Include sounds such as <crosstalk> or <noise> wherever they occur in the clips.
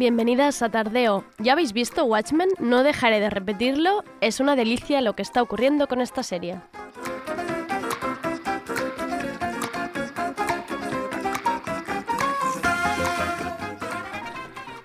Bienvenidas a Tardeo. ¿Ya habéis visto Watchmen? No dejaré de repetirlo, es una delicia lo que está ocurriendo con esta serie.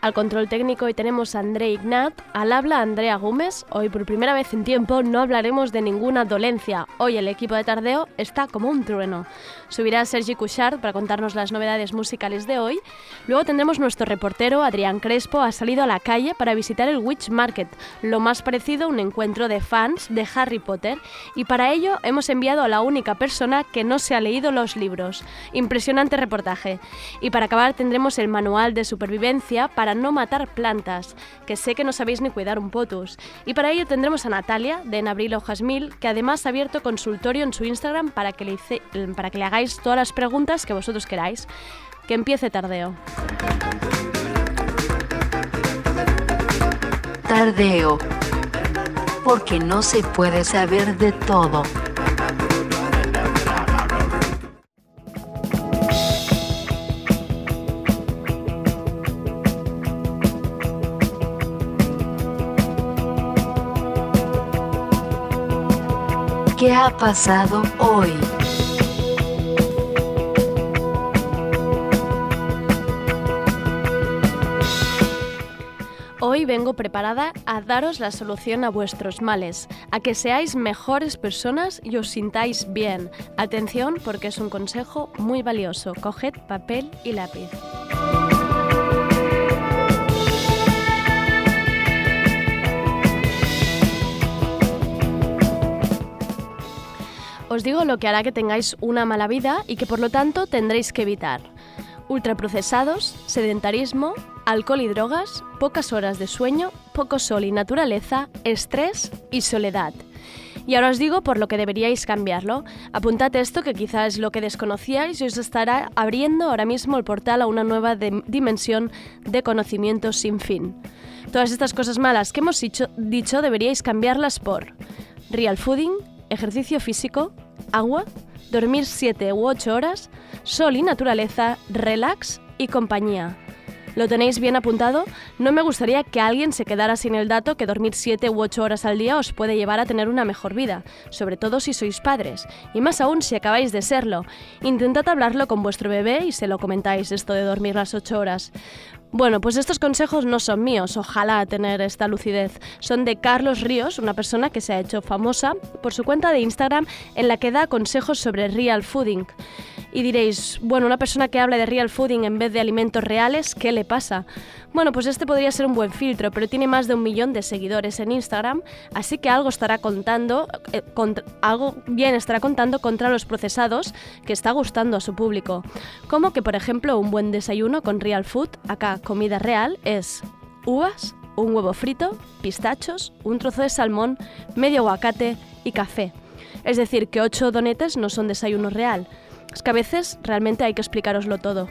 Al control técnico hoy tenemos a André Ignat, al habla Andrea Gómez. Hoy por primera vez en tiempo no hablaremos de ninguna dolencia. Hoy el equipo de Tardeo está como un trueno. Subirá Sergi Couchard para contarnos las novedades musicales de hoy. Luego tendremos nuestro reportero Adrián Crespo ha salido a la calle para visitar el Witch Market, lo más parecido a un encuentro de fans de Harry Potter, y para ello hemos enviado a la única persona que no se ha leído los libros. Impresionante reportaje. Y para acabar tendremos el manual de supervivencia para no matar plantas, que sé que no sabéis ni cuidar un potus. Y para ello tendremos a Natalia, de En Abril Hojas Mil, que además ha abierto consultorio en su Instagram para que le, para que le hagáis todas las preguntas que vosotros queráis. Que empiece tardeo. Tardeo. Porque no se puede saber de todo. Ha pasado hoy? Hoy vengo preparada a daros la solución a vuestros males, a que seáis mejores personas y os sintáis bien. Atención porque es un consejo muy valioso. Coged papel y lápiz. Os digo lo que hará que tengáis una mala vida y que por lo tanto tendréis que evitar. Ultraprocesados, sedentarismo, alcohol y drogas, pocas horas de sueño, poco sol y naturaleza, estrés y soledad. Y ahora os digo por lo que deberíais cambiarlo. Apuntad esto que quizás es lo que desconocíais y os estará abriendo ahora mismo el portal a una nueva dimensión de conocimiento sin fin. Todas estas cosas malas que hemos dicho, dicho deberíais cambiarlas por real fooding, ejercicio físico, agua, dormir 7 u 8 horas, sol y naturaleza, relax y compañía. ¿Lo tenéis bien apuntado? No me gustaría que alguien se quedara sin el dato que dormir 7 u 8 horas al día os puede llevar a tener una mejor vida, sobre todo si sois padres, y más aún si acabáis de serlo. Intentad hablarlo con vuestro bebé y se lo comentáis esto de dormir las 8 horas. Bueno, pues estos consejos no son míos, ojalá tener esta lucidez. Son de Carlos Ríos, una persona que se ha hecho famosa por su cuenta de Instagram en la que da consejos sobre real fooding. Y diréis, bueno, una persona que habla de real fooding en vez de alimentos reales, ¿qué le pasa? Bueno, pues este podría ser un buen filtro, pero tiene más de un millón de seguidores en Instagram, así que algo estará contando, eh, algo bien estará contando contra los procesados que está gustando a su público. Como que, por ejemplo, un buen desayuno con real food, acá comida real, es uvas, un huevo frito, pistachos, un trozo de salmón, medio aguacate y café. Es decir, que 8 donetes no son desayuno real. Es que a veces realmente hay que explicaroslo todo.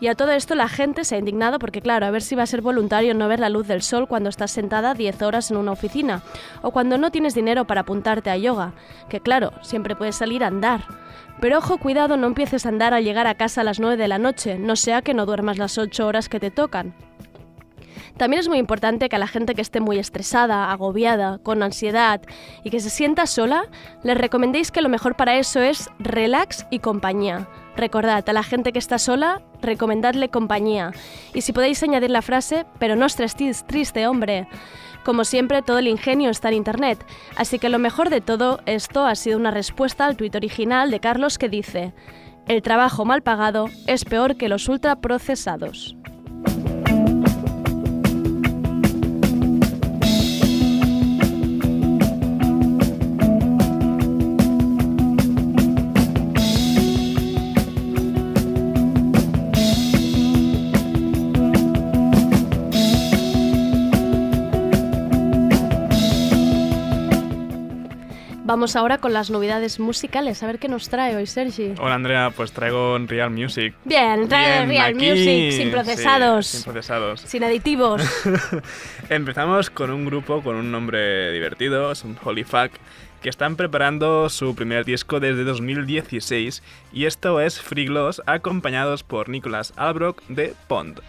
Y a todo esto la gente se ha indignado porque, claro, a ver si va a ser voluntario no ver la luz del sol cuando estás sentada 10 horas en una oficina, o cuando no tienes dinero para apuntarte a yoga, que claro, siempre puedes salir a andar. Pero ojo, cuidado, no empieces a andar al llegar a casa a las 9 de la noche, no sea que no duermas las 8 horas que te tocan. También es muy importante que a la gente que esté muy estresada, agobiada, con ansiedad y que se sienta sola, les recomendéis que lo mejor para eso es relax y compañía. Recordad, a la gente que está sola recomendadle compañía. Y si podéis añadir la frase, pero no estés triste, hombre. Como siempre, todo el ingenio está en Internet, así que lo mejor de todo esto ha sido una respuesta al tuit original de Carlos que dice, el trabajo mal pagado es peor que los ultraprocesados. Vamos ahora con las novedades musicales. A ver qué nos trae hoy, Sergi. Hola, Andrea. Pues traigo Real Music. Bien, trae Real Music, sin procesados. sin procesados. Sin aditivos. <laughs> Empezamos con un grupo con un nombre divertido, es un Holy Fuck, que están preparando su primer disco desde 2016 y esto es Free Gloss, acompañados por Nicholas Albrook de Pond.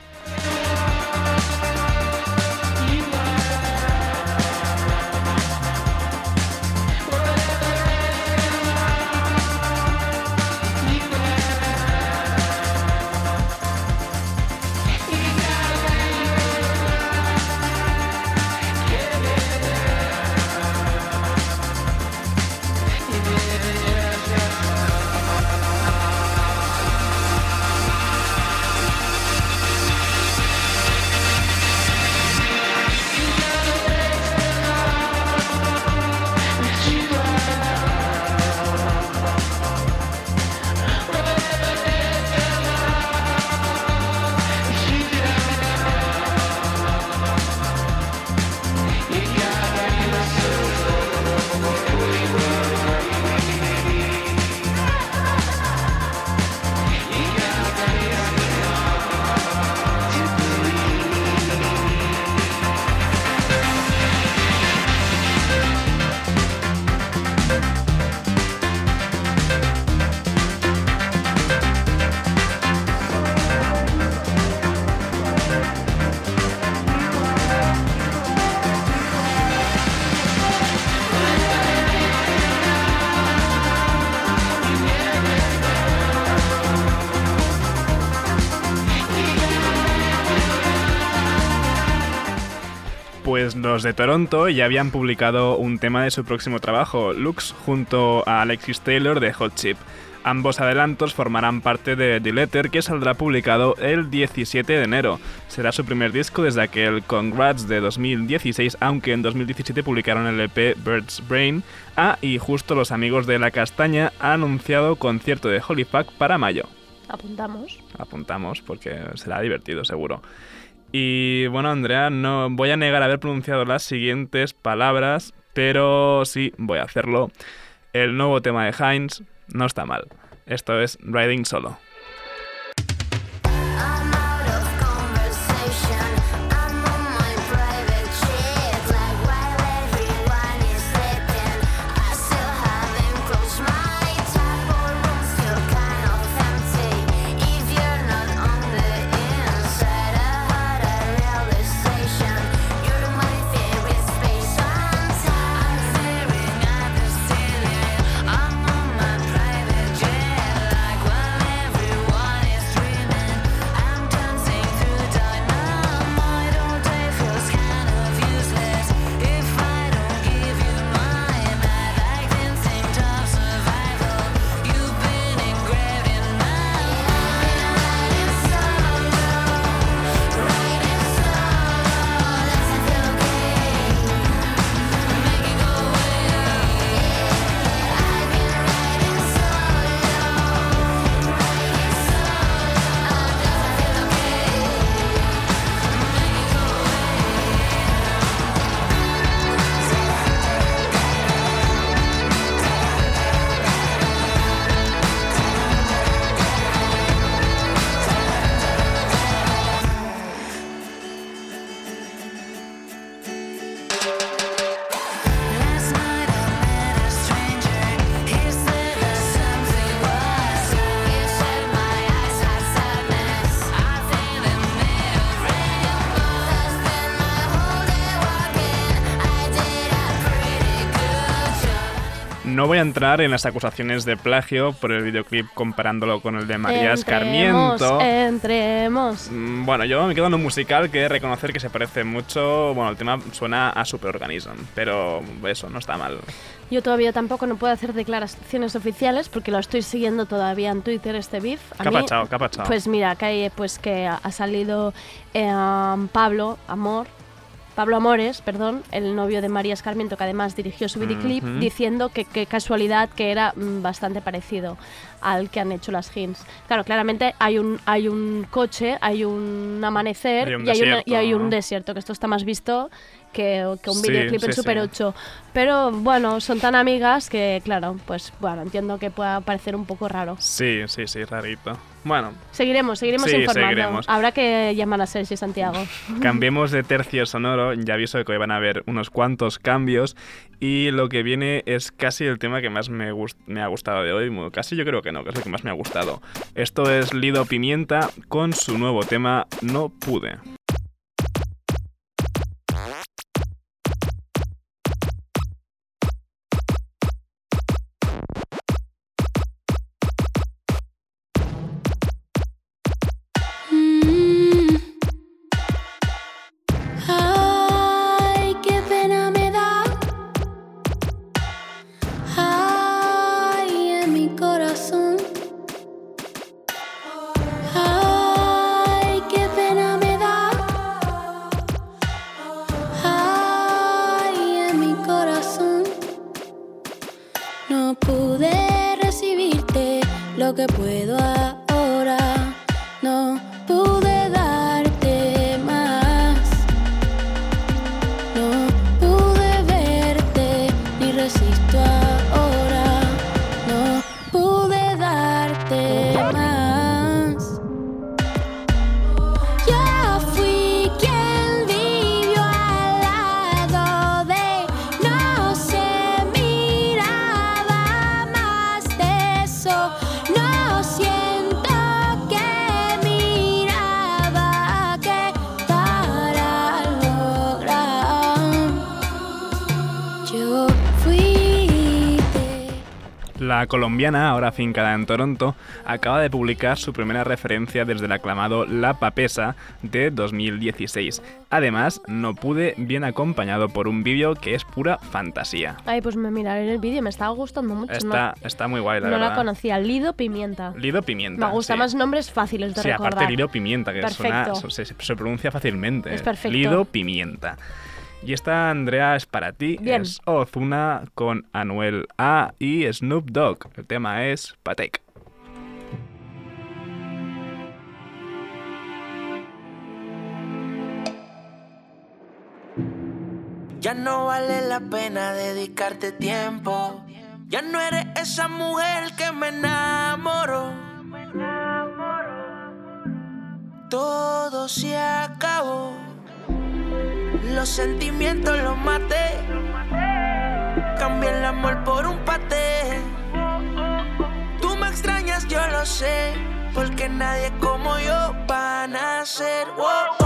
Los de Toronto ya habían publicado un tema de su próximo trabajo, Lux, junto a Alexis Taylor de Hot Chip. Ambos adelantos formarán parte de The Letter que saldrá publicado el 17 de enero. Será su primer disco desde aquel Congrats de 2016, aunque en 2017 publicaron el EP Bird's Brain. Ah, y justo los amigos de La Castaña han anunciado concierto de Holy Fuck para mayo. Apuntamos. Apuntamos porque será divertido seguro. Y bueno, Andrea, no voy a negar haber pronunciado las siguientes palabras, pero sí, voy a hacerlo. El nuevo tema de Heinz no está mal. Esto es Riding Solo. A entrar en las acusaciones de plagio por el videoclip comparándolo con el de María Escarmiento. Entremos. Mm, Bueno, yo me quedo en un musical que reconocer que se parece mucho. Bueno, el tema suena a Superorganism, pero eso no está mal. Yo todavía tampoco no puedo hacer declaraciones oficiales porque lo estoy siguiendo todavía en Twitter este beef. A ¿Qué ha mí, pasado? ¿Qué ha pasado? Pues mira, que, hay, pues que ha ha salido eh, Pablo Amor, Pablo Amores, perdón, el novio de María Escarmiento, que además dirigió su videoclip, diciendo que qué casualidad que era mm, bastante parecido al que han hecho las Hins. Claro, claramente hay un, hay un coche, hay un amanecer Hay un y, hay una- y desierto, hay un ¿no? desierto, que esto está más visto que, que un Sí, videoclip en sí, Super sí. 8. Pero bueno, son tan amigas que, claro, pues bueno, entiendo que pueda parecer un poco raro. Sí, sí, sí, rarito. Bueno, Seguiremos, seguiremos Sí, informando. seguiremos. Habrá que llamar a Sergio Santiago. <laughs> cambiemos de tercio sonoro. Ya aviso que hoy van a haber unos cuantos cambios. Y lo que viene es casi el tema que más me, me ha gustado de hoy. Casi yo creo que no, que es lo que más me ha gustado. Esto es Lido Pimienta con su nuevo tema No Pude. Colombiana, ahora afincada en Toronto, acaba de publicar su primera referencia desde el aclamado La Papesa de 2016. Además, no pude bien acompañado por un vídeo que es pura fantasía. Ay, pues me miraré el vídeo, me estaba gustando mucho. Está, está muy guay, la no, no la verdad. conocía, Lido Pimienta. Lido Pimienta. Me gustan sí. más nombres fáciles de Sí, recordar. aparte Lido Pimienta, que suena, se, se pronuncia fácilmente. Es perfecto. Lido Pimienta. Y esta, Andrea, es para ti. Bien. Es Ozuna con Anuel A y Snoop Dogg. El tema es Patek. Ya no vale la pena dedicarte tiempo. Ya no eres esa mujer que me enamoró. Todo se acabó. Los sentimientos los maté. Cambié el amor por un paté. Tú me extrañas, yo lo sé. Porque nadie como yo va a nacer. Wow.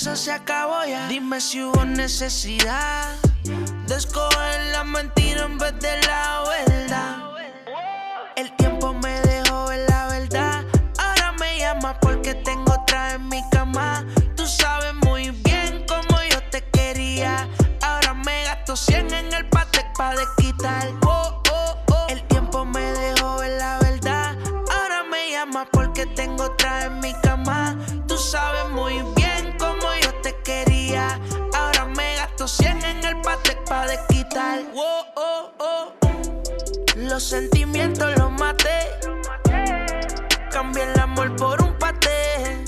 Eso se acabó ya. Dime si hubo necesidad de escoger la mentira en vez de la verdad. El tiempo me dejó ver la verdad. Ahora me llamas porque tengo otra en mi cama. Tú sabes muy bien cómo yo te quería. Ahora me gasto 100 en el pate para desquitar. Oh, oh, oh. El tiempo me dejó ver la verdad. Ahora me llamas porque tengo otra en mi cama. Tú sabes muy para desquitar. Oh, oh, oh. Los sentimientos los maté. Cambié el amor por un paté.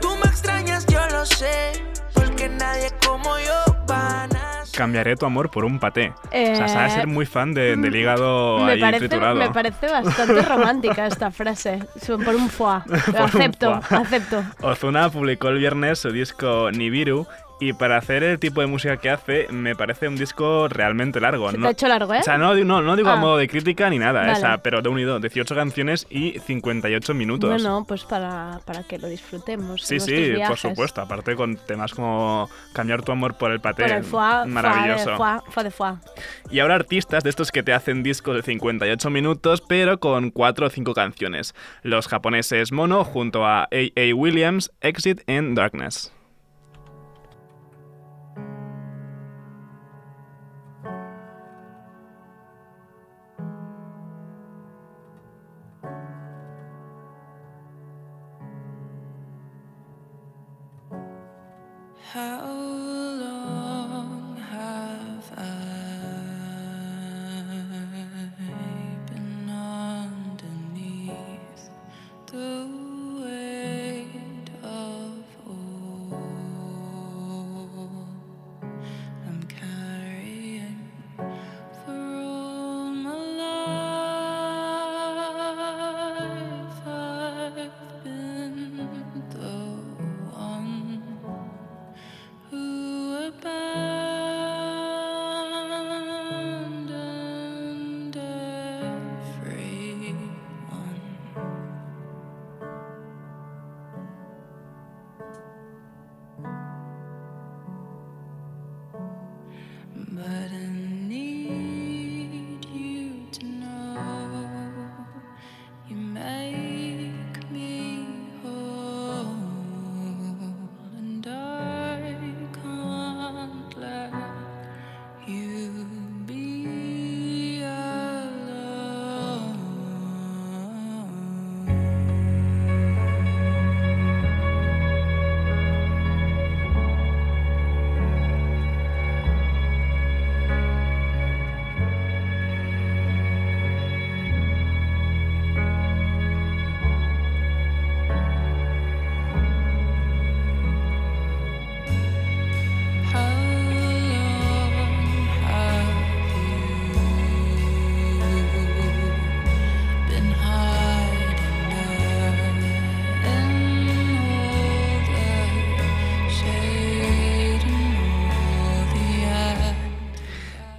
Tú me extrañas, yo lo sé. Porque nadie como yo va a nacer. Cambiaré tu amor por un paté. O sea, Eh, sabes ser muy fan de, del hígado Me ahí parece, triturado. me parece bastante <laughs> romántica esta frase. Por un foie. <laughs> un acepto, foie. acepto. Ozuna publicó el viernes su disco Nibiru, Y para hacer el tipo de música que hace, me parece un disco realmente largo. Se te ¿no? ha hecho largo, ¿eh? O sea, no, no, no digo a Ah. modo de crítica ni nada, Vale. o sea, pero de unido, 18 canciones y 58 minutos. Bueno, pues para, para que lo disfrutemos. Sí, sí, por supuesto. Aparte con temas como cambiar tu amor por el paté. Por el foie, Maravilloso. Foie de foie, foie de foie. Y ahora artistas de estos que te hacen discos de 58 minutos, pero con 4 o 5 canciones. Los japoneses Mono junto a A.A. Williams, Exit in Darkness.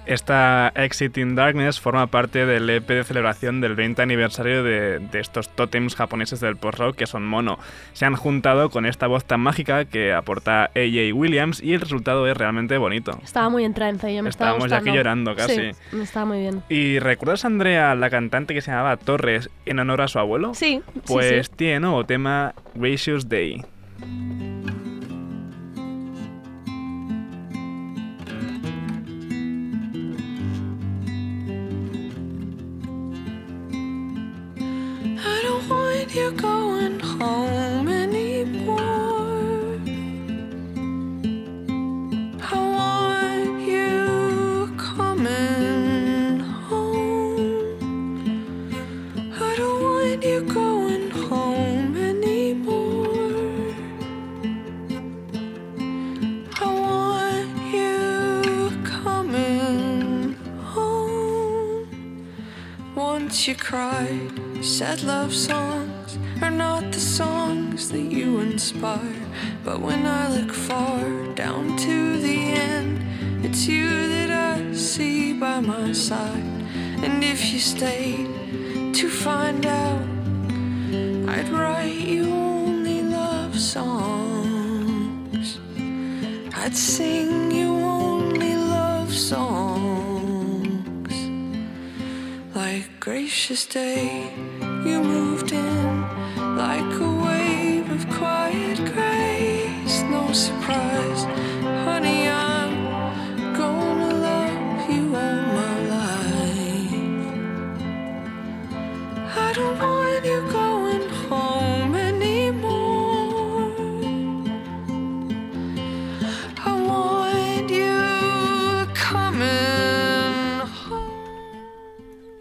Esta Exit in Darkness forma parte del EP de celebración del 20 aniversario de, de estos tótems japoneses del post-rock que son mono. Se han juntado con esta voz tan mágica que aporta A.J. Williams y el resultado es realmente bonito. Estaba muy en trance, yo me estaba Estábamos ya aquí llorando casi. Sí, me estaba muy bien. ¿Y recuerdas, Andrea, la cantante que se llamaba Torres en honor a su abuelo? Sí, sí, Pues sí. tiene nuevo tema Gracious Day. Don't want you going home anymore. I want you coming home. I don't want you going home anymore. I want you coming home. Once you cried, said love songs are not the songs that you inspire. But when I look far down to the end, it's you that I see by my side. And if you stayed to find out, I'd write you only love songs. I'd sing you only love songs. Like gracious day, you moved in like a wave of quiet grace. No surprise, honey, I'm gonna love you all my life. I don't want you going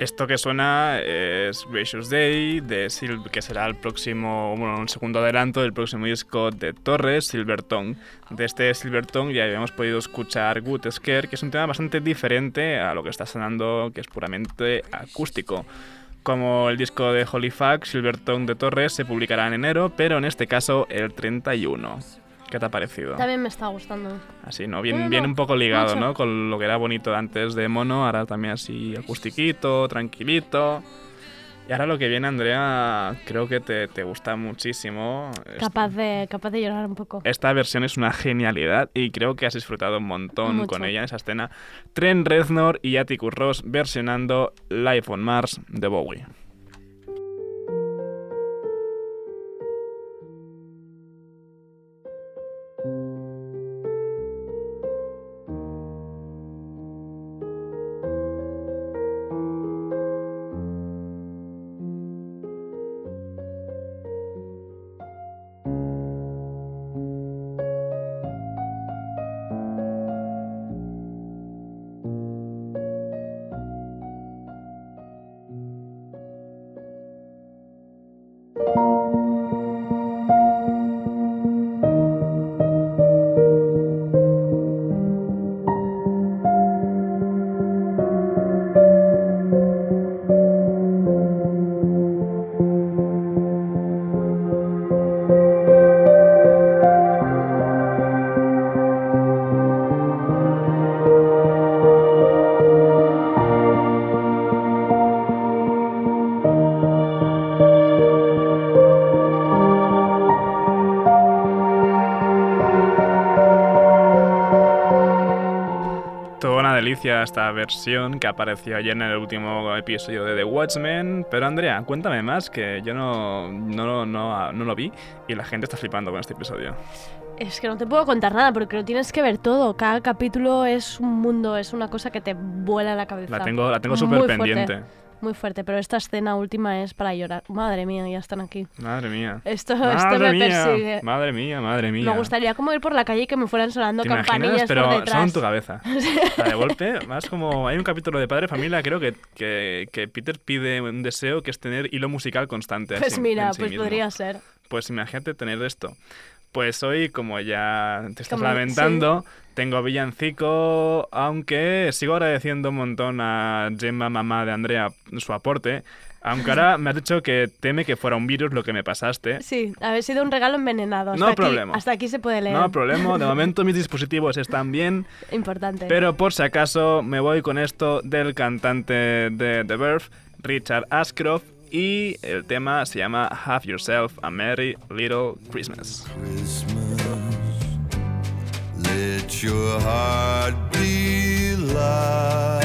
Esto que suena es Gracious Day, de que será el próximo, bueno, un segundo adelanto del próximo disco de Torres, Silvertone. De este Silvertone ya habíamos podido escuchar Good Scare, que es un tema bastante diferente a lo que está sonando, que es puramente acústico. Como el disco de Holy Fuck, Silvertone de Torres se publicará en enero, pero en este caso el 31. ¿Qué te ha parecido? También me está gustando. Así, ¿no? Bien, no, bien no, un poco ligado, mucho. ¿no? Con lo que era bonito antes de mono, ahora también así acustiquito, tranquilito. Y ahora lo que viene, Andrea, creo que te, te gusta muchísimo. Capaz de, capaz de llorar un poco. Esta versión es una genialidad y creo que has disfrutado un montón Mucho. con ella en esa escena. Trent Reznor y Atticus Ross versionando Life on Mars de Bowie. Esta versión que apareció ayer en el último episodio de The Watchmen. Pero Andrea, cuéntame más, que yo no, no, no, no lo vi y la gente está flipando con este episodio. Es que no te puedo contar nada porque lo tienes que ver todo. Cada capítulo es un mundo, es una cosa que te vuela la cabeza. La tengo, la tengo súper fuerte, pendiente. Muy fuerte, pero esta escena última es para llorar. Madre mía, ya están aquí. Madre mía. Esto, esto Madre me mía. persigue. Madre mía, madre mía. Me gustaría como ir por la calle y que me fueran sonando ¿Te campanillas imaginas? Pero por detrás. en tu cabeza. <laughs> O sea, de golpe, más como... Hay un capítulo de Padre Familia, creo que, que, que Peter pide un deseo que es tener hilo musical constante. Pues así, mira, sí pues mismo. podría ser. Pues imagínate tener esto. Pues hoy, como ya te estás Como- lamentando, tengo villancico, aunque sigo agradeciendo un montón a Gemma, mamá de Andrea, su aporte. Aunque ahora me has dicho que teme que fuera un virus lo que me pasaste. Sí, haber sido un regalo envenenado. Hasta No aquí, problema. Hasta aquí se puede leer. No hay problema, de momento mis dispositivos están bien, Importante. pero por si acaso me voy con esto del cantante de The Verve, Richard Ashcroft, y el tema se llama Have Yourself a Merry Little Christmas. Christmas. Let your heart be light.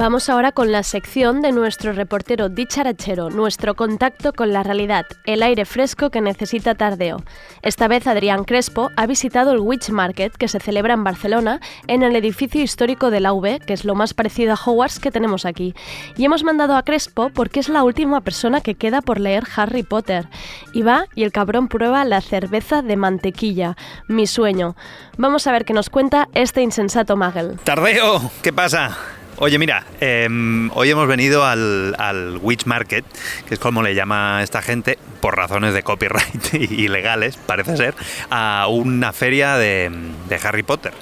Vamos ahora con la sección de nuestro reportero dicharachero, nuestro contacto con la realidad, el aire fresco que necesita Tardeo. Esta vez Adrián Crespo ha visitado el Witch Market que se celebra en Barcelona, en el edificio histórico de la que es lo más parecido a Hogwarts que tenemos aquí. Y hemos mandado a Crespo porque es la última persona que queda por leer Harry Potter. Y va y el cabrón prueba la cerveza de mantequilla, mi sueño. Vamos a ver qué nos cuenta este insensato Magel. Tardeo, ¿qué pasa? Oye, mira, eh, hoy hemos venido al, Witch Market, que es como le llama esta gente, por razones de copyright <laughs> y, legales, parece ser, a una feria de, Harry Potter.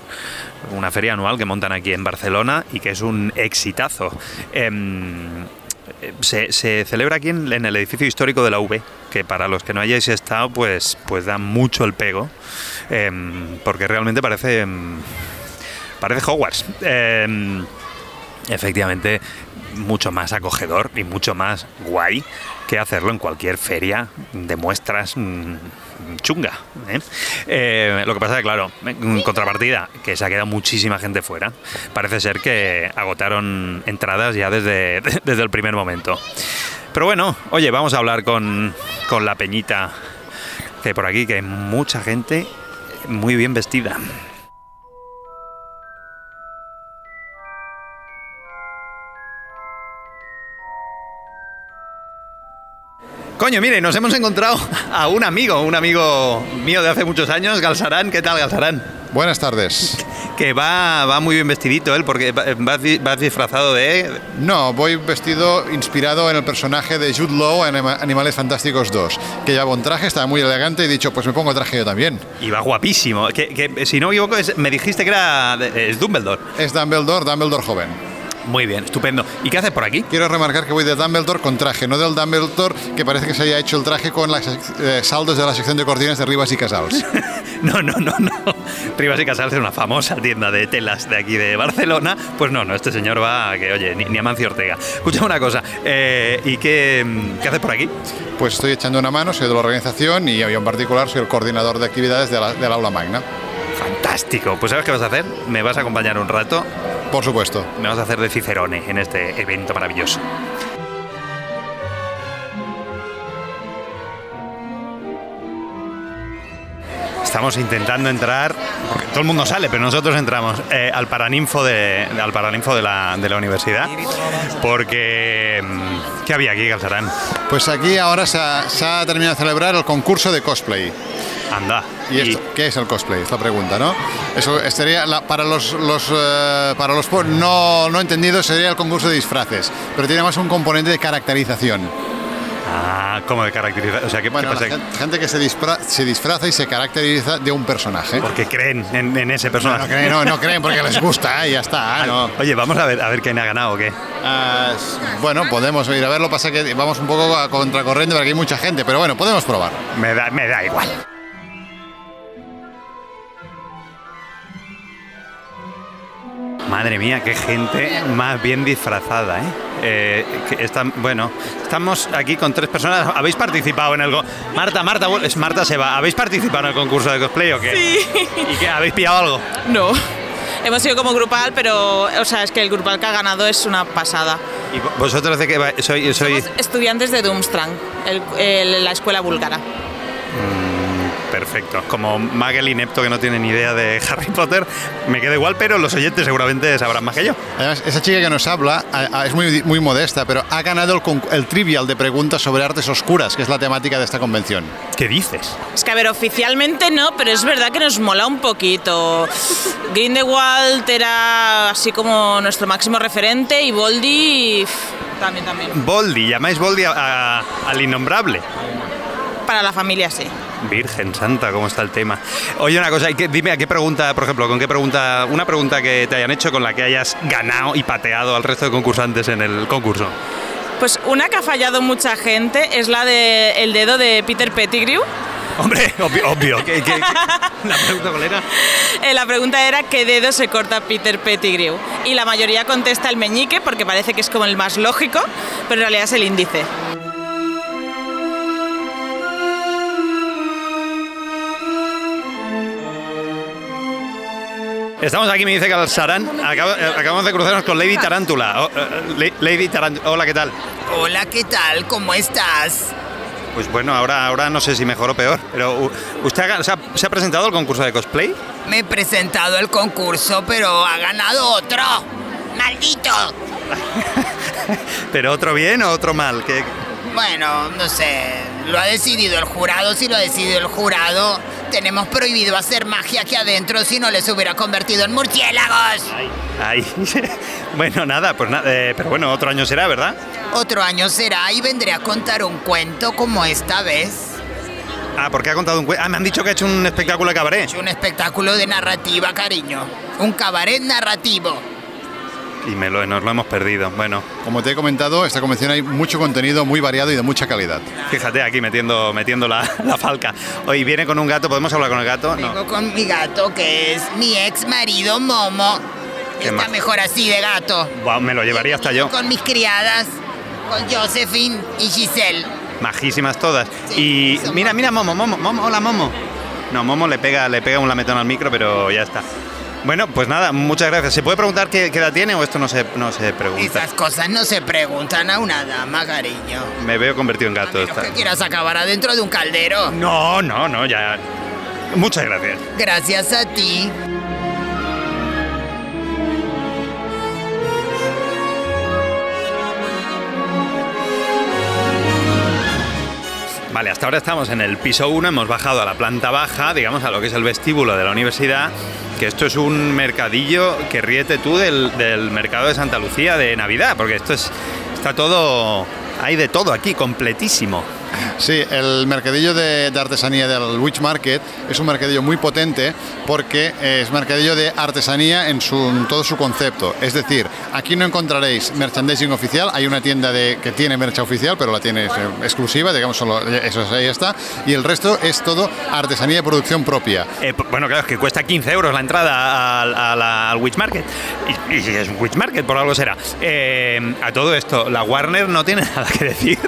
Una feria anual que montan aquí en Barcelona y que es un exitazo. Eh, se, celebra aquí en, el edificio histórico de la UV, que para los que no hayáis estado, pues, pues da mucho el pego, eh, porque realmente parece, parece Hogwarts efectivamente mucho más acogedor y mucho más guay que hacerlo en cualquier feria de muestras mmm, chunga. ¿eh? Eh, lo que pasa es que, claro, en contrapartida, que se ha quedado muchísima gente fuera. Parece ser que agotaron entradas ya desde, <laughs> desde el primer momento. Pero bueno, oye, vamos a hablar con, con la peñita que hay por aquí, que hay mucha gente muy bien vestida. Coño, mire, nos hemos encontrado a un amigo, un amigo mío de hace muchos años, Galsarán. ¿Qué tal, Galsarán? Buenas tardes. Que va, va muy bien vestidito él, porque vas, vas disfrazado de... No, voy vestido inspirado en el personaje de Jude Law en Animales Fantásticos 2, que llevaba un traje, estaba muy elegante y he dicho, pues me pongo traje yo también. Y va guapísimo. Que, que si no me equivoco, es, me dijiste que era es Dumbledore. Es Dumbledore, Dumbledore joven. Muy bien, estupendo. ¿Y qué haces por aquí? Quiero remarcar que voy de Dumbledore con traje, no del Dumbledore que parece que se haya hecho el traje con los eh, saldos de la sección de cortinas de Rivas y Casals. <laughs> no, no, no, no. Rivas y Casals es una famosa tienda de telas de aquí de Barcelona. Pues no, no, este señor va que, oye, ni, ni a Mancio Ortega. Escucha una cosa, eh, ¿y qué, qué haces por aquí? Pues estoy echando una mano, soy de la organización y yo en particular soy el coordinador de actividades de la, del aula magna. Fantástico. Pues ¿sabes qué vas a hacer? Me vas a acompañar un rato. Por supuesto. Me vas a hacer de Cicerone en este evento maravilloso. Estamos intentando entrar, porque todo el mundo sale, pero nosotros entramos eh, al Paraninfo, de, al Paraninfo de, la, de la universidad, porque... ¿Qué había aquí, Galzarán? Pues aquí ahora se ha, se ha terminado de celebrar el concurso de cosplay. Anda. ¿Y, esto, qué es el cosplay? Esta pregunta, ¿no? Eso sería la, para los, los eh, para los no, no entendidos sería el concurso de disfraces, pero tiene más un componente de caracterización. Ah, ¿cómo de caracterización? O sea, ¿qué, bueno, ¿qué pasa? La gente, que se, disfra, se, disfraza y se caracteriza de un personaje. Porque creen en, en ese personaje. No, no, creen, no, no, creen porque les gusta ¿eh? y ya está. ¿eh? No. <laughs> Oye, vamos a ver, a ver quién ha ganado o qué. Uh, bueno, podemos ir a ver, lo pasa que vamos un poco a contracorriente porque hay mucha gente, pero bueno, podemos probar. Me da, me da igual. Madre mía, qué gente más bien disfrazada, ¿eh? Eh que está, bueno, estamos aquí con tres personas. ¿Habéis participado en algo? Marta, Marta, es Marta se va. ¿Habéis participado en el concurso de cosplay o qué? Sí. ¿Y qué? ¿Habéis pillado algo? No. Hemos sido como grupal, pero, o sea, es que el grupal que ha ganado es una pasada. ¿Y vosotros de qué va? soy, soy... Somos estudiantes de Doomstrang, el, el, la escuela búlgara. Perfecto. Como Magel inepto que no tiene ni idea de Harry Potter, me queda igual, pero los oyentes seguramente sabrán más que yo. Además, esa chica que nos habla es muy, muy modesta, pero ha ganado el, el, trivial de preguntas sobre artes oscuras, que es la temática de esta convención. ¿Qué dices? Es que, a ver, oficialmente no, pero es verdad que nos mola un poquito. Grindelwald era así como nuestro máximo referente y Boldy también, también. Boldy, llamáis a, al innombrable. Para la familia, sí. Virgen Santa, ¿cómo está el tema? Oye, una cosa, dime a qué pregunta, por ejemplo, con qué pregunta, una pregunta que te hayan hecho con la que hayas ganado y pateado al resto de concursantes en el concurso. Pues una que ha fallado mucha gente es la del de dedo de Peter Pettigrew. Hombre, obvio. obvio. <laughs> ¿Qué, qué- qué? La pregunta cuál era? Eh, la pregunta era ¿qué dedo se corta Peter Pettigrew? Y la mayoría contesta el meñique porque parece que es como el más lógico, pero en realidad es el índice. Estamos aquí, me dice. Acabo- eh, acabamos de cruzarnos con Lady Tarántula. Oh, eh, Lady Tarántula. Hola, ¿qué tal? Hola, ¿qué tal? ¿Cómo estás? Pues bueno, ahora, ahora no sé si mejor o peor, pero ¿usted ha- se ha, se ha presentado al concurso de cosplay? Me he presentado al concurso, pero ha ganado otro. ¡Maldito! <laughs> ¿Pero otro bien o otro mal? ¿Qué- Bueno, no sé. Lo ha decidido el jurado. Si lo ha decidido el jurado, tenemos prohibido hacer magia aquí adentro si no les hubiera convertido en murciélagos. Ay, <laughs> bueno, nada, pues nada, eh, pero bueno, otro año será, ¿verdad? Otro año será y vendré a contar un cuento como esta vez. Ah, porque ha contado un cuento. Ah, me han dicho que ha hecho un espectáculo de cabaret. Un espectáculo de narrativa, cariño. Un cabaret narrativo. Y me lo, nos lo hemos perdido. Bueno, Como te he comentado, esta convención hay mucho contenido muy variado y de mucha calidad. fíjate aquí metiendo, metiendo la, <laughs> la falca. Hoy viene con un gato, ¿podemos hablar con el gato? No. Vengo con mi gato, que es mi ex marido Momo. Qué Está mejor así de gato. Me lo llevaría hasta yo. Con mis criadas, con Josephine y Giselle. Majísimas todas. Y mira, mira, Momo, Momo, Momo, hola Momo. No, Momo le pega, le pega un lametón al micro, pero ya está. Bueno, pues nada, muchas gracias. ¿Se puede preguntar qué, qué edad tiene o esto no se, no se pregunta? Esas cosas no se preguntan a una dama, cariño. Me veo convertido en gato. ¿Qué quieras acabar adentro de un caldero? No, no, no, ya. Muchas gracias. Gracias a ti. Vale, hasta ahora estamos en el piso 1, hemos bajado a la planta baja, digamos a lo que es el vestíbulo de la universidad, que esto es un mercadillo que ríete tú del, del mercado de Santa Lucía de Navidad, porque esto es está todo hay de todo aquí, completísimo. Sí, el mercadillo de, artesanía del Witch Market es un mercadillo muy potente porque es mercadillo de artesanía en, su, todo su concepto. Es decir, aquí no encontraréis merchandising oficial, hay una tienda de, que tiene mercha oficial, pero la tiene eh, exclusiva, digamos, solo eso ahí está, y el resto es todo artesanía de producción propia. Eh, bueno, claro, es que cuesta 15 euros la entrada al, Witch Market. Y, y es un Witch Market, por algo será. Eh, a todo esto, la Warner no tiene <laughs> nada que decir.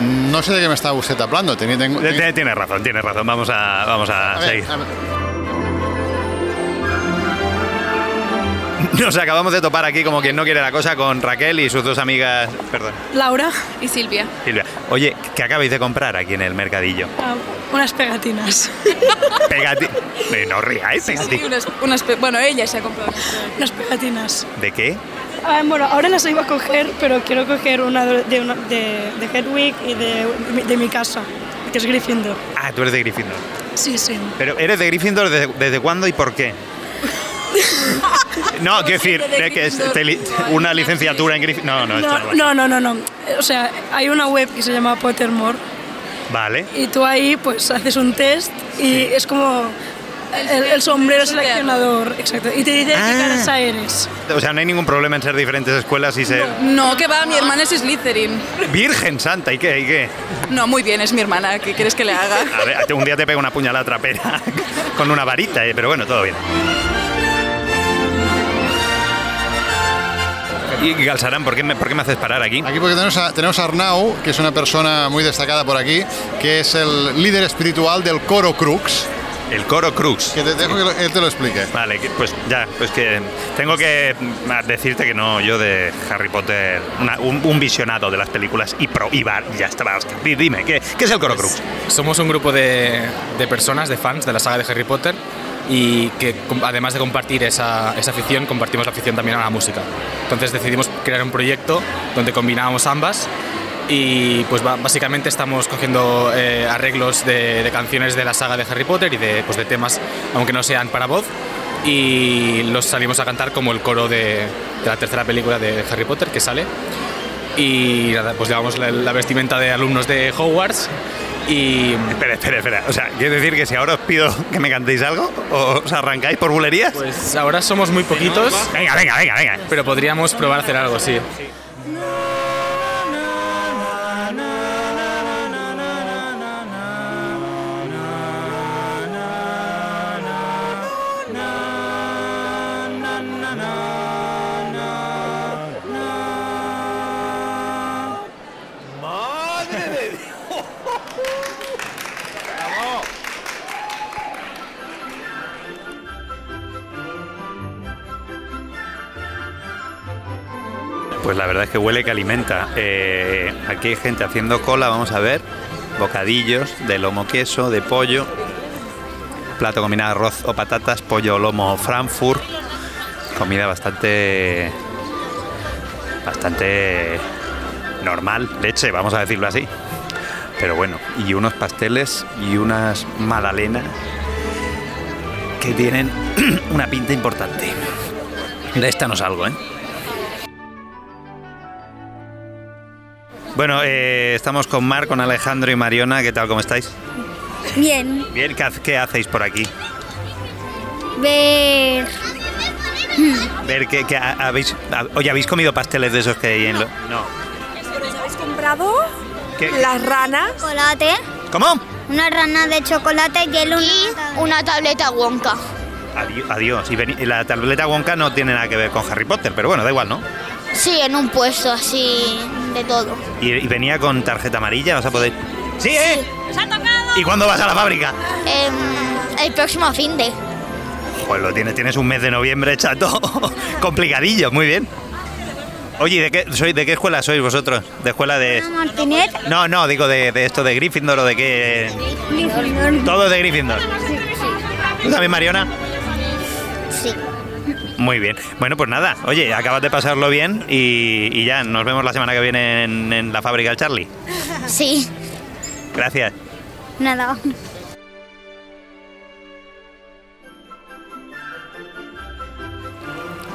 No sé de qué me está usted hablando. Tengo- Tiene tiene razón, tiene razón. Vamos a, vamos a, A ver, seguir. a. <laughs> Nos acabamos de topar aquí como quien no quiere la cosa con Raquel y sus dos amigas. Perdón, Laura y Silvia. Silvia. Oye, ¿qué acabáis de comprar aquí en el mercadillo? Ah, unas pegatinas. <laughs> Pegati... <laughs> Eh, No os riáis, Sí, unas, unas pe- bueno, ella se ha comprado unas pegatinas. ¿De qué? Ah, bueno, ahora las iba a coger, pero quiero coger una de, una- de, de Hedwig y de, de mi casa, que es Gryffindor. Ah, tú eres de Gryffindor. Sí, sí. Pero ¿eres de Gryffindor desde, desde cuándo y por qué? <laughs> No, quiero decir, de eh, que es li- una licenciatura en Gryffindor. No, no, no. No, no, no, no, no. O sea, hay una web que se llama Pottermore Vale. y tú ahí pues haces un test y es como el, el sombrero seleccionador, exacto. Y te dice Ah. qué casa eres. O sea, no hay ningún problema en ser diferentes escuelas y ser... No, que va, mi hermana es Slytherin. Virgen Santa, ¿y qué? ¿Y qué? No, muy bien, es mi hermana, ¿qué quieres que le haga? A ver, un día te pega una puñalada trapera <laughs> con una varita, eh, pero bueno, todo bien. Y Galsarán, ¿por qué me, por qué me haces parar aquí? Aquí porque tenemos a, tenemos a Arnau, que es una persona muy destacada por aquí, que es el líder espiritual del coro Crux. El coro Crux. Que te dejo que lo- él te lo explique. Vale, pues ya, pues que tengo que mm, decirte que no, yo de Harry Potter, una- un, un visionado de las películas y pro, y va, ya está, Dime, ¿qué, qué es el coro Crux? Somos un grupo de, de personas, de fans de la saga de Harry Potter y que además de compartir esa, esa afición, compartimos la afición también a la música. Entonces decidimos crear un proyecto donde combinábamos ambas y pues básicamente estamos cogiendo eh, arreglos de, de canciones de la saga de Harry Potter y de, pues, de temas, aunque no sean para voz, y los salimos a cantar como el coro de, de la tercera película de Harry Potter que sale. Y nada, pues llevamos la, la vestimenta de alumnos de Hogwarts y... Espera, espera, espera. O sea, ¿quiere decir que si ahora os pido que me cantéis algo, o os arrancáis por bulerías? Pues ahora somos muy poquitos. Venga, venga, venga, venga. Pero podríamos probar a hacer algo, sí. La verdad es que huele que alimenta. Eh, aquí hay gente haciendo cola, vamos a ver. Bocadillos de lomo queso, de pollo. Plato combinado arroz o patatas, pollo lomo Frankfurt. Comida bastante. bastante. normal, leche, vamos a decirlo así. Pero bueno, y unos pasteles y unas magdalenas que tienen <clears throat> una pinta importante. De esta no salgo, ¿eh? Bueno, eh, estamos con Mar, con Alejandro y Mariona. ¿Qué tal? ¿Cómo estáis? Bien. Bien, ¿qué, ha- qué hacéis por aquí? Ver. Ver que, que ha- habéis. ha- Oye, ¿habéis comido pasteles de esos que hay en lo.? No. ¿Los habéis comprado? ¿Qué? Las ranas. Chocolate. ¿Cómo? Una rana de chocolate y el y una tableta Wonka. Adi- Adiós. Y veni- y la tableta Wonka no tiene nada que ver con Harry Potter, pero bueno, da igual, ¿no? Sí, en un puesto así de todo. Y, y venía con tarjeta amarilla, vas a poder. ¡Sí, eh! ¿Y cuándo vas a la fábrica? Em, el próximo fin de. Pues lo tienes, tienes un mes de noviembre, chato. <laughs> Complicadillo, muy bien. Oye, ¿y ¿de qué, sois, ¿de qué escuela sois vosotros? ¿De escuela de.? Martinet. No, no, digo de, de esto de Gryffindor o de qué. Todo de Gryffindor. ¿Tú también, Mariona? Sí. Muy bien. Bueno, pues nada, oye, acabas de pasarlo bien y, y ya, nos vemos la semana que viene en, en la fábrica del Charlie. Sí. Gracias. Nada.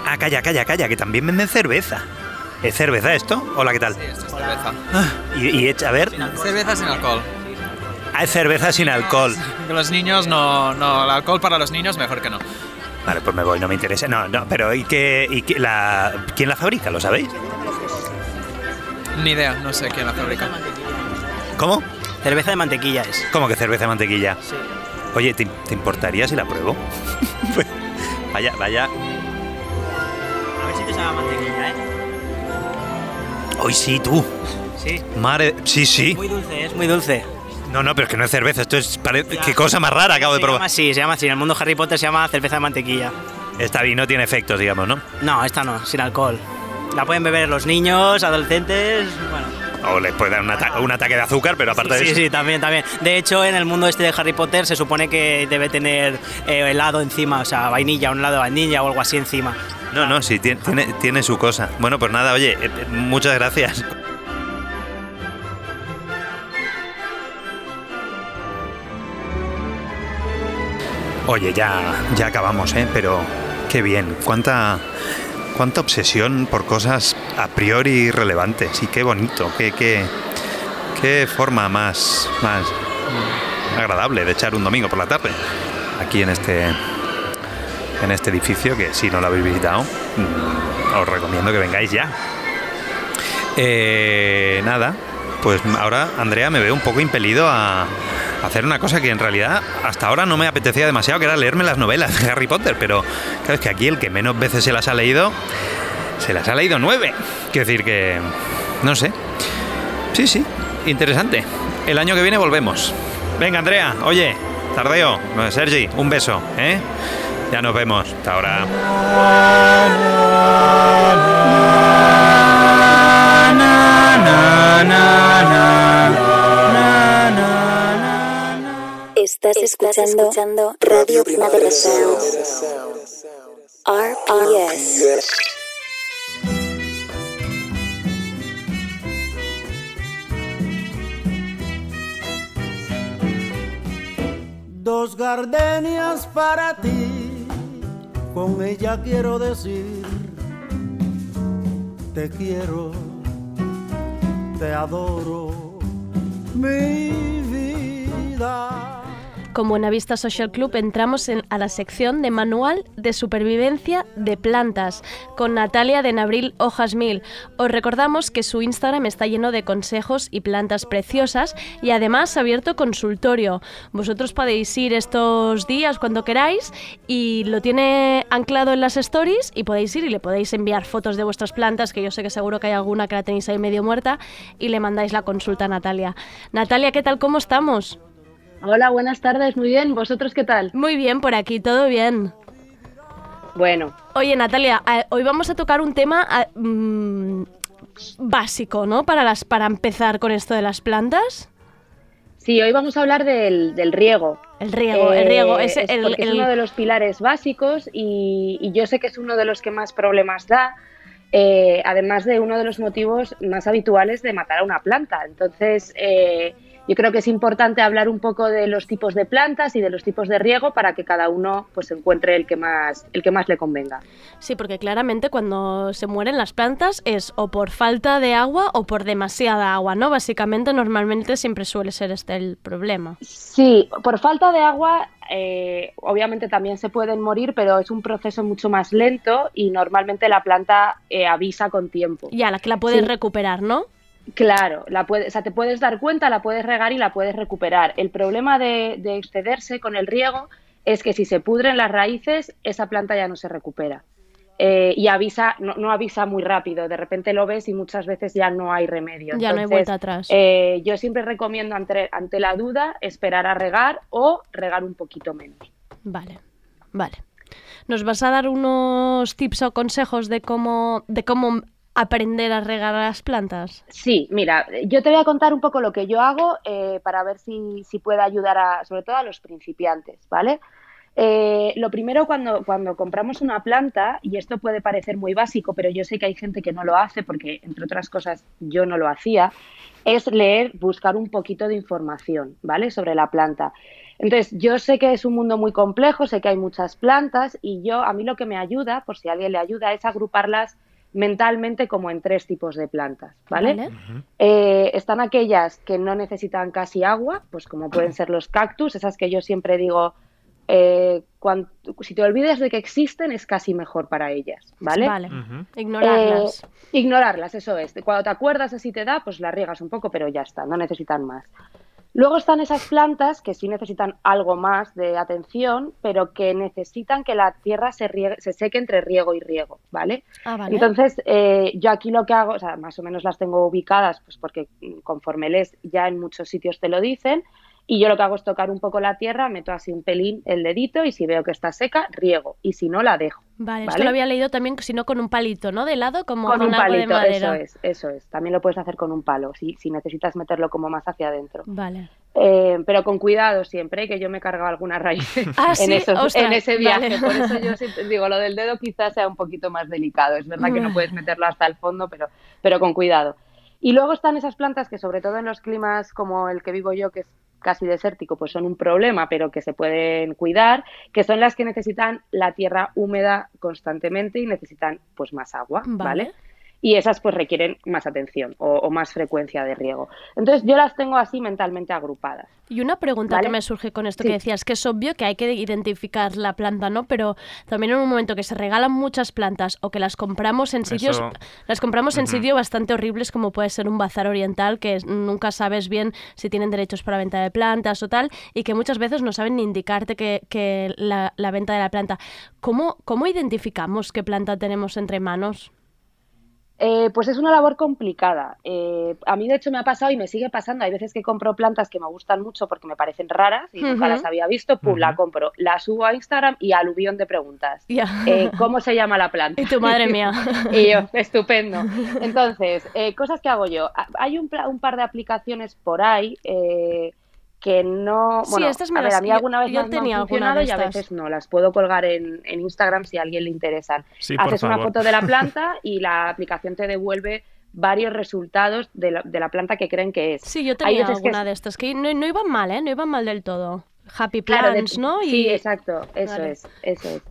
Ah, calla, calla, calla, que también venden cerveza. ¿Es cerveza esto? Hola, ¿qué tal? cerveza. Y, y echa- a ver, Cerveza sin alcohol. ah, es cerveza sin alcohol. Que Los niños no, no, el alcohol para los niños mejor que no. Vale, pues me voy, no me interesa. No, no, pero ¿y qué, y qué- la, quién la fabrica? ¿Lo sabéis? Ni idea, no sé quién la fabrica. ¿Cómo? Cerveza de mantequilla es. ¿Cómo que cerveza de mantequilla? Sí. Oye, ¿te, te importaría si la pruebo? Pues, <laughs> vaya, vaya. A ver si te sabe mantequilla, ¿eh? Hoy sí, tú. Sí. Madre, sí, sí. Muy dulce, es muy dulce. No, no, pero es que no es cerveza, esto es... pare- Qué cosa más rara acabo de Se llama probar. así, se llama así. En el mundo Harry Potter se llama cerveza de mantequilla. Bien, no tiene efectos, digamos, ¿no? No, esta no, sin alcohol. La pueden beber los niños, adolescentes, bueno. O les puede dar un, ata- un ataque de azúcar, pero aparte de Sí, eso... sí, también, también. De hecho, en el mundo este de Harry Potter se supone que debe tener eh, helado encima, o sea, vainilla, un helado de vainilla o algo así encima. No, no, sí, tiene, tiene, tiene su cosa. Bueno, pues nada, oye, eh, eh, muchas gracias. Oye, ya, ya acabamos, ¿eh? Pero qué bien. Cuánta, cuánta obsesión por cosas a priori irrelevantes. Y qué bonito, qué, qué, qué forma más, más agradable de echar un domingo por la tarde. Aquí en este, en este edificio, que si no lo habéis visitado, mm, os recomiendo que vengáis ya. Eh, nada, pues ahora Andrea me veo un poco impelido a hacer una cosa que en realidad hasta ahora no me apetecía demasiado, que era leerme las novelas de Harry Potter, pero claro, es que aquí el que menos veces se las ha leído, se las ha leído nueve. Quiero decir que, no sé. Sí, sí, interesante. El año que viene volvemos. Venga, Andrea, oye, tardeo. Sergi, un beso, ¿eh? Ya nos vemos. Hasta ahora. Estás escuchando, Radio Primavera Sound. RPS. Dos gardenias para ti, con ella quiero decir, te quiero, te adoro, mi vida. Con Buenavista Social Club entramos en- a la sección de Manual de Supervivencia de Plantas con Natalia de Nabril Hojas Mil. Os recordamos que su Instagram está lleno de consejos y plantas preciosas y además ha abierto consultorio. Vosotros podéis ir estos días cuando queráis y lo tiene anclado en las stories y podéis ir y le podéis enviar fotos de vuestras plantas, que yo sé que seguro que hay alguna que la tenéis ahí medio muerta, y le mandáis la consulta a Natalia. Natalia, ¿qué tal? ¿Cómo estamos? Hola, buenas tardes, muy bien. ¿Vosotros qué tal? Muy bien, por aquí, todo bien. Bueno, Oye, Natalia, hoy vamos a tocar un tema mm, básico, ¿no? Para, las, para empezar con esto de las plantas. Sí, hoy vamos a hablar del, del riego. El riego, el riego. Es, Eh, es el, es uno de los pilares básicos y, y yo sé que es uno de los que más problemas da, eh, además de uno de los motivos más habituales de matar a una planta. Entonces, eh, yo creo que es importante hablar un poco de los tipos de plantas y de los tipos de riego para que cada uno pues encuentre el que más, el que más le convenga. Sí, porque claramente cuando se mueren las plantas es o por falta de agua o por demasiada agua, ¿no? Básicamente, normalmente siempre suele ser este el problema. Sí, por falta de agua, eh, obviamente también se pueden morir, pero es un proceso mucho más lento y normalmente la planta eh, avisa con tiempo. Ya, la que la puedes Sí. recuperar, ¿no? Claro, la puedes, o sea, te puedes dar cuenta, la puedes regar y la puedes recuperar. El problema de, de excederse con el riego es que si se pudren las raíces, esa planta ya no se recupera. Eh, y avisa, no, no avisa muy rápido, de repente lo ves y muchas veces ya no hay remedio. Ya no hay vuelta atrás. eh, yo siempre recomiendo ante, ante la duda esperar a regar o regar un poquito menos. Vale, vale. ¿Nos vas a dar unos tips o consejos de cómo, de cómo aprender a regar las plantas? Sí, mira, yo te voy a contar un poco lo que yo hago eh, para ver si, si puede ayudar a, sobre todo a los principiantes, ¿vale? Eh, lo primero cuando, cuando compramos una planta, y esto puede parecer muy básico, pero yo sé que hay gente que no lo hace porque, entre otras cosas, yo no lo hacía, es leer, buscar un poquito de información, ¿vale? Sobre la planta. Entonces, yo sé que es un mundo muy complejo, sé que hay muchas plantas y yo, a mí lo que me ayuda, por si alguien le ayuda, es agruparlas mentalmente como en tres tipos de plantas, ¿vale? Vale. Eh, están aquellas que no necesitan casi agua, pues como pueden ser los cactus, esas que yo siempre digo, eh, cuan- si te olvidas de que existen es casi mejor para ellas, ¿vale? Vale. Ignorarlas. Eh, ignorarlas, eso es. Cuando te acuerdas de si te da, pues las riegas un poco, pero ya está, no necesitan más. Luego están esas plantas que sí necesitan algo más de atención, pero que necesitan que la tierra se, riegue- se seque entre riego y riego, ¿vale? Ah, vale. Entonces, eh, yo aquí lo que hago, o sea, más o menos las tengo ubicadas, pues porque mm, conforme lees ya en muchos sitios te lo dicen, y yo lo que hago es tocar un poco la tierra, meto así un pelín el dedito y si veo que está seca, riego, y si no, la dejo. Vale, esto ¿vale? lo había leído también, si no con un palito, ¿no? De lado, como Con con, un algo de palito, madera. eso es, eso es. También lo puedes hacer con un palo, si, si necesitas meterlo como más hacia adentro. Vale. Eh, pero con cuidado siempre, que yo me he cargado alguna raíz <laughs> Ah, en, ¿sí? esos- Ostras, en ese viaje. vale. Por eso yo siempre digo, lo del dedo quizás sea un poquito más delicado. Es verdad que no puedes meterlo hasta el fondo, pero, pero con cuidado. Y luego están esas plantas que sobre todo en los climas como el que vivo yo, que es casi desértico, pues son un problema, pero que se pueden cuidar, que son las que necesitan la tierra húmeda constantemente y necesitan pues más agua, Vale. ¿vale? Y esas pues requieren más atención o, o más frecuencia de riego. Entonces yo las tengo así mentalmente agrupadas. Y una pregunta ¿Vale? que me surge con esto Sí. que decías, que es obvio que hay que identificar la planta, ¿no? Pero también en un momento que se regalan muchas plantas o que las compramos en sitios, Eso- las compramos en sitios bastante horribles como puede ser un bazar oriental, que nunca sabes bien si tienen derechos para venta de plantas o tal, y que muchas veces no saben ni indicarte que, que la, la venta de la planta. ¿Cómo, ¿Cómo identificamos qué planta tenemos entre manos? Eh, pues es una labor complicada. Eh, a mí, de hecho, me ha pasado y me sigue pasando. Hay veces que compro plantas que me gustan mucho porque me parecen raras y nunca las había visto. Pum, la compro. La subo a Instagram y aluvión de preguntas. Eh, ¿Cómo se llama la planta? Y tu madre <laughs> mía. y yo, estupendo. Entonces, eh, cosas que hago yo. Hay un, pla- un par de aplicaciones por ahí eh, que no. Sí, Bueno, estas me a ver, las- a mí yo- alguna vez yo han- han tenía alguna funcionado de y a estas. veces no. Las puedo colgar en, en Instagram si a alguien le interesan. Sí, Haces una foto de la <laughs> planta y la aplicación te devuelve varios resultados de la, de la planta que creen que es. Sí, yo tenía que alguna de estas, que no, no iban mal, ¿eh? No iban mal del todo. Happy Claro, de- Plants, ¿no? Sí, exacto, eso Vale. es, eso es.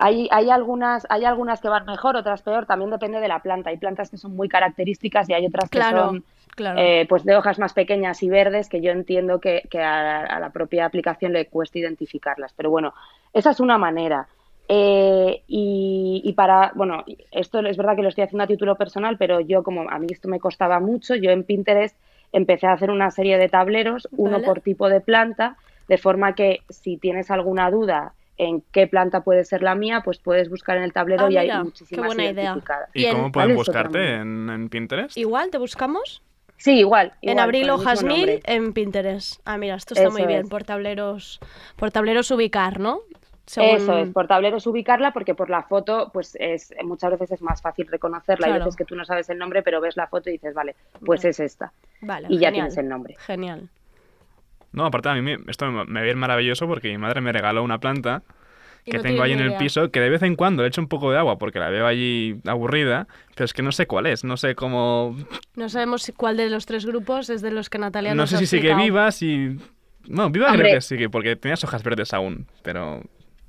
Hay, hay, algunas, hay algunas que van mejor, otras peor, también depende de la planta. Hay plantas que son muy características y hay otras que Claro, son claro. eh, pues de hojas más pequeñas y verdes que yo entiendo que, que a, a la propia aplicación le cuesta identificarlas. Pero bueno, esa es una manera. Eh, y, y para, bueno, esto es verdad que lo estoy haciendo a título personal, pero yo como a mí esto me costaba mucho, yo en Pinterest empecé a hacer una serie de tableros, uno Vale. por tipo de planta, de forma que si tienes alguna duda en qué planta puede ser la mía, pues puedes buscar en el tablero Ah, y hay mira, muchísimas qué buena idea. identificadas. ¿Y cómo ¿Vale? pueden buscarte en Pinterest? Igual, ¿te buscamos? Sí, igual. en Abril Jazmín nombre. en Pinterest. Ah, mira, esto está muy bien, es. por tableros, por tableros ubicar, ¿no? según- Eso es, por tableros ubicarla porque por la foto pues es muchas veces es más fácil reconocerla. Hay Claro. veces que tú no sabes el nombre, pero ves la foto y dices, vale, pues Vale. es esta. Vale, y ya tienes el nombre. Genial. No, aparte a mí me- esto me me viene maravilloso porque mi madre me regaló una planta que no tengo ahí en el idea. piso que de vez en cuando le echo un poco de agua porque la veo allí aburrida, pero es que no sé cuál es, no sé cómo... No sabemos si- cuál de los tres grupos es de los que Natalia No nos sé ha si sigue viva, si... No, viva Hombre. creo que sigue porque tenías hojas verdes aún, pero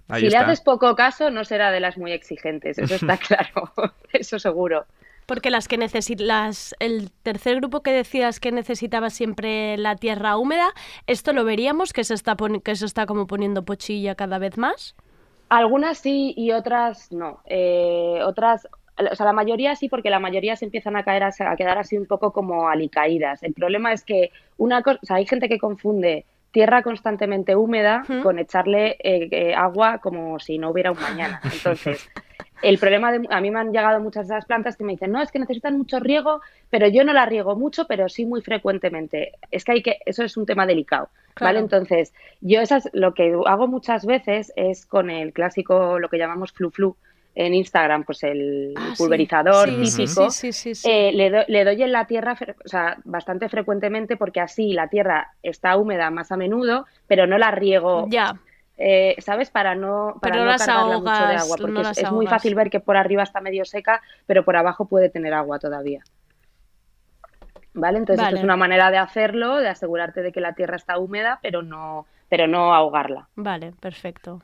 ahí si está. le haces poco caso, no será de las muy exigentes, eso está <laughs> claro, <laughs> eso seguro. Porque las que necesitas, el tercer grupo que decías que necesitaba siempre la tierra húmeda, ¿esto lo veríamos que se está, que se está como poniendo pochilla cada vez más? Algunas sí y otras no. Eh, otras, o sea, la mayoría sí, porque la mayoría se empiezan a caer a, quedar así un poco como alicaídas. El problema es que una cosa, o sea, hay gente que confunde tierra constantemente húmeda con echarle eh, eh, agua como si no hubiera un mañana. <laughs> Entonces, el problema de a mí me han llegado muchas de esas plantas que me dicen, no, es que necesitan mucho riego, pero yo no la riego mucho, pero sí muy frecuentemente. Es que hay que, eso es un tema delicado. Claro. ¿Vale? Entonces, yo esas, lo que hago muchas veces es con el clásico, lo que llamamos flu flu en Instagram, pues el Ah, pulverizador Sí, sí, típico. sí, sí, sí, sí. Eh, le, do- le doy en la tierra, o sea, bastante frecuentemente porque así la tierra está húmeda más a menudo, pero no la riego. Ya. Eh, ¿Sabes? Para no, para Pero no las cargarla mucho de ahogas, agua, porque no es, muy ahogas. fácil ver que por arriba está medio seca, pero por abajo puede tener agua todavía. ¿Vale? Entonces, esto es una manera de hacerlo, de asegurarte de que la tierra está húmeda, pero no, pero no ahogarla. Vale, perfecto.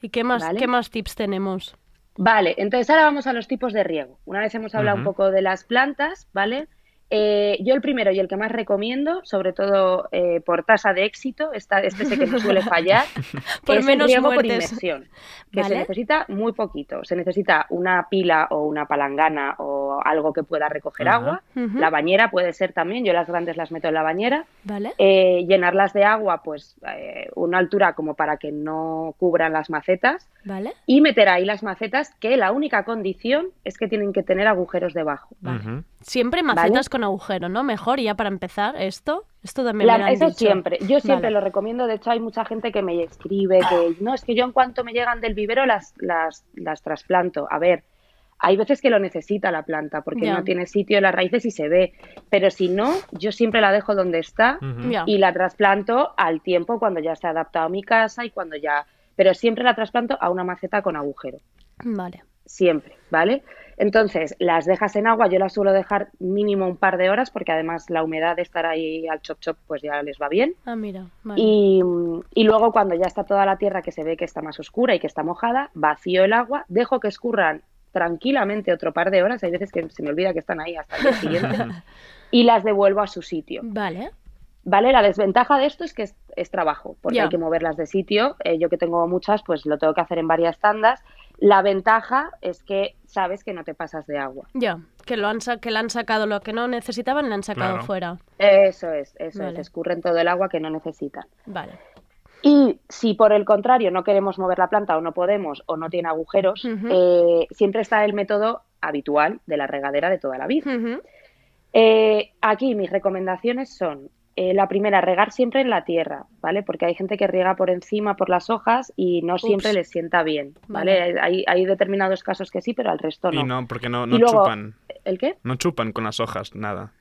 ¿Y qué más, Vale. qué más tips tenemos? Vale, entonces ahora vamos a los tipos de riego. Una vez hemos hablado un poco de las plantas, ¿vale? Eh, yo el primero y el que más recomiendo, sobre todo eh, por tasa de éxito, esta, este sé que no suele fallar, <laughs> Por es menos el riego por inmersión, que Vale. se necesita muy poquito. Se necesita una pila o una palangana o algo que pueda recoger agua. La bañera puede ser también, yo las grandes las meto en la bañera. ¿Vale? Eh, llenarlas de agua, pues eh, una altura como para que no cubran las macetas ¿Vale? y meter ahí las macetas que la única condición es que tienen que tener agujeros debajo. Siempre macetas con agujero, ¿no? Mejor, ya para empezar, esto. Esto también La- me lo han eso dicho. siempre, yo siempre Vale. lo recomiendo, de hecho hay mucha gente que me escribe que no, es que yo en cuanto me llegan del vivero las, las, las trasplanto. A ver, hay veces que lo necesita la planta porque no tiene sitio en las raíces y se ve, pero si no, yo siempre la dejo donde está y la trasplanto al tiempo cuando ya se ha adaptado a mi casa y cuando ya, pero siempre la trasplanto a una maceta con agujero. Vale. siempre, ¿vale? Entonces, las dejas en agua, yo las suelo dejar mínimo un par de horas porque además la humedad de estar ahí al chop chop pues ya les va bien. Ah, mira. Vale. Y, y luego cuando ya está toda la tierra que se ve que está más oscura y que está mojada, vacío el agua, dejo que escurran tranquilamente otro par de horas, hay veces que se me olvida que están ahí hasta el día <laughs> siguiente, y las devuelvo a su sitio. Vale. Vale, la desventaja de esto es que es, es trabajo, porque hay que moverlas de sitio. Eh, yo que tengo muchas, pues lo tengo que hacer en varias tandas. La ventaja es que sabes que no te pasas de agua. Ya, que lo han que le han sacado lo que no necesitaban, le han sacado Claro. fuera. Eso es, eso Vale. es, escurren todo el agua que no necesitan. Vale. Y si por el contrario no queremos mover la planta o no podemos o no tiene agujeros, eh, siempre está el método habitual de la regadera de toda la vida. Eh, aquí mis recomendaciones son, eh, la primera, regar siempre en la tierra, ¿vale? Porque hay gente que riega por encima, por las hojas y no siempre les sienta bien, ¿vale? Vale. Hay, hay determinados casos que sí, pero al resto no. Y no, porque no, no luego- chupan. ¿El qué? No chupan con las hojas, nada.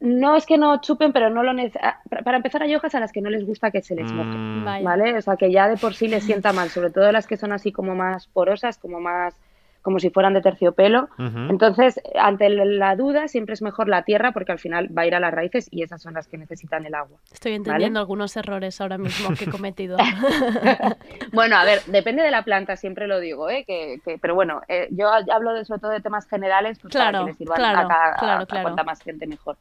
No es que no chupen, pero no lo ah, para- empezar, hay hojas a las que no les gusta que se les moje, Mm. ¿vale? O sea, que ya de por sí les sienta mal, sobre todo las que son así como más porosas, como más como si fueran de terciopelo. Entonces, ante la duda, siempre es mejor la tierra porque al final va a ir a las raíces y esas son las que necesitan el agua. Estoy ¿vale? entendiendo algunos errores ahora mismo que he <laughs> cometido. <laughs> Bueno, a ver, depende de la planta, siempre lo digo, ¿eh? Que, que- pero bueno, eh, yo hablo de, sobre todo de temas generales pues para que le sirvan claro, a, cada, a- claro, a claro. cuanta más gente mejor.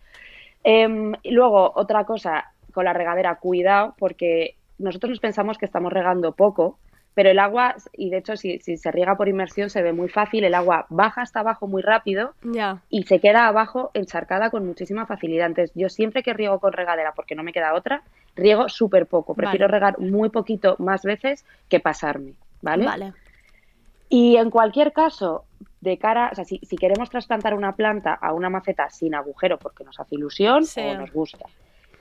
Em, y luego, otra cosa, con la regadera, cuidado, porque nosotros nos pensamos que estamos regando poco, pero el agua, y de hecho si, si se riega por inmersión se ve muy fácil, el agua baja hasta abajo muy rápido y se queda abajo encharcada con muchísima facilidad. Entonces, yo siempre que riego con regadera, porque no me queda otra, riego súper poco. Prefiero Vale. regar muy poquito más veces que pasarme, ¿vale? Vale. Y en cualquier caso, de cara, o sea, si, si queremos trasplantar una planta a una maceta sin agujero porque nos hace ilusión Sí. o nos gusta,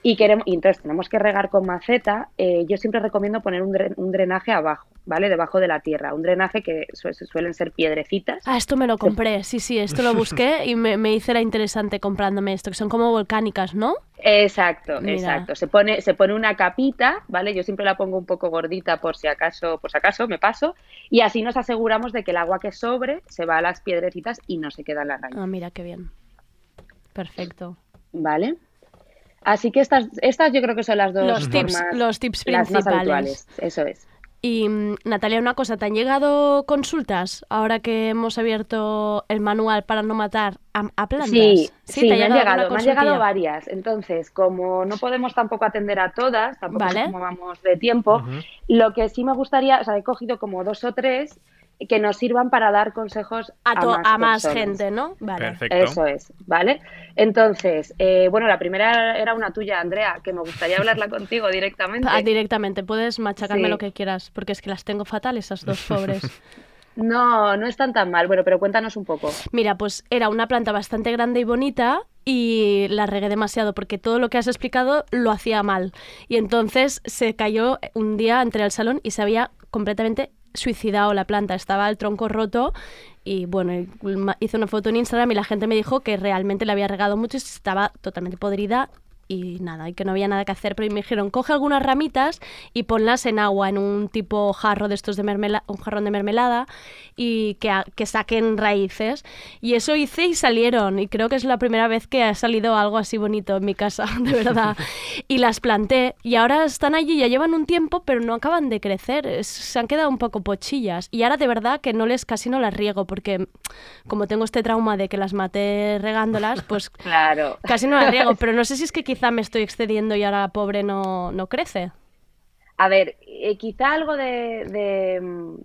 y queremos y entonces tenemos que regar con maceta, eh, yo siempre recomiendo poner un, dren- un drenaje abajo, ¿vale? Debajo de la tierra. Un drenaje que su- suelen ser piedrecitas. Ah, esto me lo compré, <laughs> sí, sí, esto lo busqué y me, me hice la interesante comprándome esto, que son como volcánicas, ¿no? Exacto, Mira. exacto. Se pone, se pone una capita, ¿vale? Yo siempre la pongo un poco gordita por si acaso, por si acaso me paso, y así nos aseguramos de que el agua que sobre se va a las piedrecitas y no se queda en la raíz, Ah, mira qué bien. Perfecto. ¿vale? Así que estas, estas yo creo que son las dos Los tips- los tips las más principales. habituales. Eso es. Y mm, Natalia, una cosa, ¿te han llegado consultas ahora que hemos abierto el manual para no matar a, a plantas? Sí, sí, ¿te ha me han llegado, me han llegado varias. Entonces, como no podemos tampoco atender a todas, tampoco Vale. cómo vamos de tiempo, lo que sí me gustaría, o sea, he cogido como dos o tres que nos sirvan para dar consejos A, más, a más personas. gente, ¿no? Vale. Eso es, ¿vale? Entonces, eh, bueno, la primera era una tuya, Andrea, que me gustaría hablarla <laughs> contigo directamente. Ah, directamente, puedes machacarme Sí. lo que quieras, porque es que las tengo fatal esas dos pobres. <laughs> No, no están tan mal. Bueno, pero cuéntanos un poco. Mira, pues era una planta bastante grande y bonita y la regué demasiado porque todo lo que has explicado lo hacía mal. Y entonces se cayó un día entre el salón y se había completamente suicidado la planta. Estaba el tronco roto y bueno, hice una foto en Instagram y la gente me dijo que realmente la había regado mucho y estaba totalmente podrida y nada, y que no había nada que hacer, pero me dijeron, coge algunas ramitas y ponlas en agua, en un tipo jarro de estos de mermelada, un jarrón de mermelada, y que, que saquen raíces. Y eso hice y salieron, y creo que es la primera vez que ha salido algo así bonito en mi casa, <laughs> de verdad. y las planté, y ahora están allí, ya llevan un tiempo, pero no acaban de crecer, es- se han quedado un poco pochillas. Y ahora de verdad que no les casi no las riego, porque como tengo este trauma de que las maté regándolas, pues <laughs> Claro. Casi no la riego, pero no sé si es que <laughs> quizá me estoy excediendo y ahora la pobre no, no crece. A ver, eh, quizá algo de, de,